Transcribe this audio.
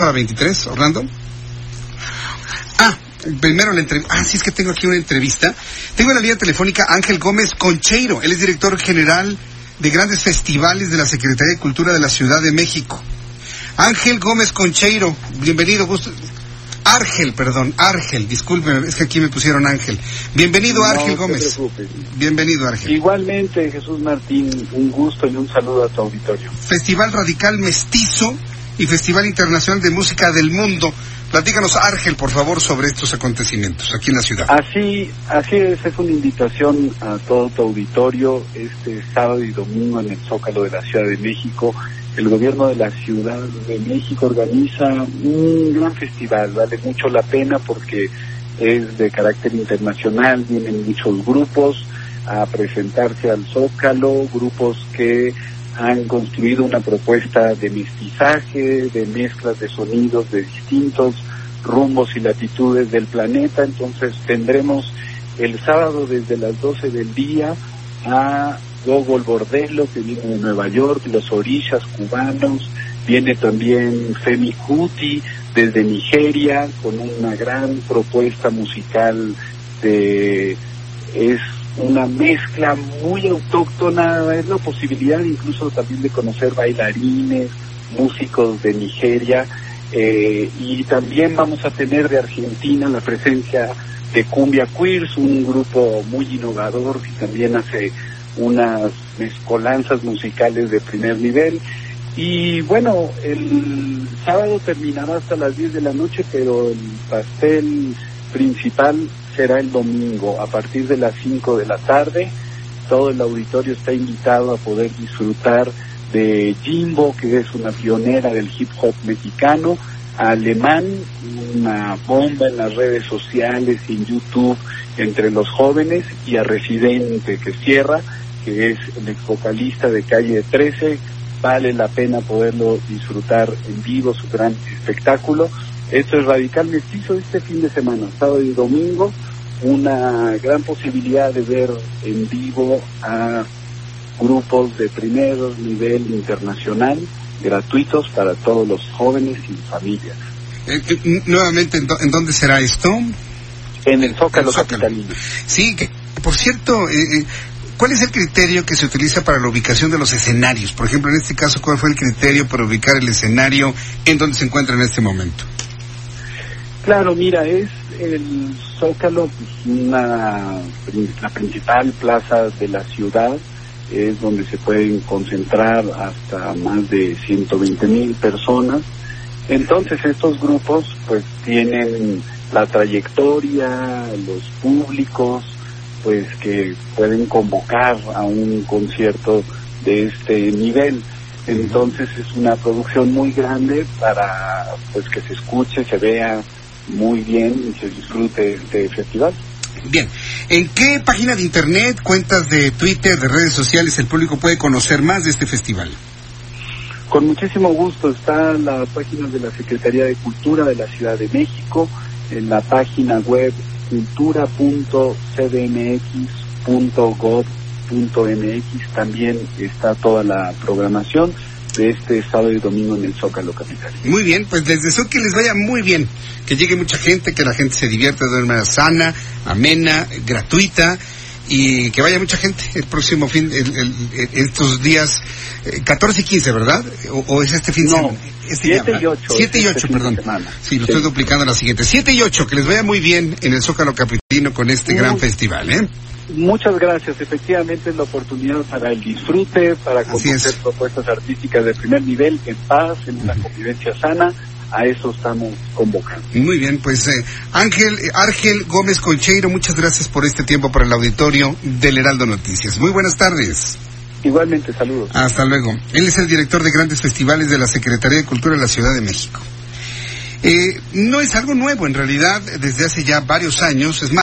a 23, Orlando. Ah, primero la entrevista. Ah, sí, es que tengo aquí una entrevista. Tengo en la línea telefónica Ángel Gómez Concheiro. Él es director general de grandes festivales de la Secretaría de Cultura de la Ciudad de México. Ángel Gómez Concheiro, bienvenido. Gusto. Argel, perdón, Argel, discúlpeme, es que aquí me pusieron Ángel. Bienvenido, No Gómez. preocupes. Bienvenido, Argel. Igualmente, Jesús Martín, un gusto y un saludo a tu auditorio. Festival Radical Mestizo y Festival Internacional de Música del Mundo. Platícanos, Argel, por favor, sobre estos acontecimientos aquí en la ciudad. Así, así es, es una invitación a todo tu auditorio este sábado y domingo en el Zócalo de la Ciudad de México. El gobierno de la Ciudad de México organiza un gran festival, vale mucho la pena porque es de carácter internacional, vienen muchos grupos a presentarse al Zócalo, grupos que han construido una propuesta de mestizaje, de mezclas de sonidos de distintos rumbos y latitudes del planeta. Entonces tendremos el sábado desde las 12 del día a Gogol Bordello, que viene de Nueva York, los orillas cubanos, viene también Femi Kuti desde Nigeria con una gran propuesta musical de es una mezcla muy autóctona, es la posibilidad incluso también de conocer bailarines, músicos de Nigeria, eh, y también vamos a tener de Argentina la presencia de Cumbia Queers, un grupo muy innovador que también hace unas mezcolanzas musicales de primer nivel. Y bueno, el sábado terminará hasta las 10 de la noche, pero el pastel principal será el domingo a partir de las 5 de la tarde. Todo el auditorio está invitado a poder disfrutar de Jimbo, que es una pionera del hip hop mexicano, Alemán, una bomba en las redes sociales y en YouTube entre los jóvenes, y a Residente, que cierra, que es el ex vocalista de Calle 13. Vale la pena poderlo disfrutar en vivo, su gran espectáculo. Esto es Radical Mestizo este fin de semana, sábado y domingo, una gran posibilidad de ver en vivo a grupos de primer nivel internacional, gratuitos para todos los jóvenes y familias. Eh, eh, nuevamente, ¿en, dó- en dónde será esto? En el Zócalo El Zócalo. Capitalino. Sí, que, por cierto, eh, eh, ¿cuál es el criterio que se utiliza para la ubicación de los escenarios? Por ejemplo, en este caso, ¿cuál fue el criterio para ubicar el escenario en donde se encuentra en este momento? Claro, mira, es el Zócalo, una, la principal plaza de la ciudad, es donde se pueden concentrar hasta más de 120 mil personas. Entonces estos grupos pues tienen la trayectoria, los públicos, pues que pueden convocar a un concierto de este nivel. Entonces es una producción muy grande para pues que se escuche, se vea muy bien y se disfrute este festival. Bien, ¿en qué página de internet, cuentas de Twitter, de redes sociales el público puede conocer más de este festival? Con muchísimo gusto está la página de la Secretaría de Cultura de la Ciudad de México, en la página web cultura.cdmx.gov.mx también está toda la programación de este sábado y domingo en el Zócalo Capital. Muy bien, pues les deseo que les vaya muy bien, que llegue mucha gente, que la gente se divierta de una manera sana, amena, gratuita y que vaya mucha gente el próximo fin, el- estos días eh, 14 y 15, ¿verdad? ¿O, o es este fin de No, semana? Este 7 ya, y 8 7 y es 8, este perdón. Sí, lo Sí. estoy duplicando a la siguiente. 7 y 8, que les vaya muy bien en el Zócalo Capitalino con este gran festival, ¿eh? Muchas gracias. Efectivamente es la oportunidad para el disfrute, para conocer es. propuestas artísticas de primer nivel, en paz, en una convivencia sana. A eso estamos convocando. Muy bien, pues eh, Ángel, eh, Argel Gómez Concheiro, muchas gracias por este tiempo para el auditorio del Heraldo Noticias. Muy buenas tardes. Igualmente, saludos. Hasta luego. Él es el director de grandes festivales de la Secretaría de Cultura de la Ciudad de México. Eh, no es algo nuevo, en realidad, desde hace ya varios años. Es más,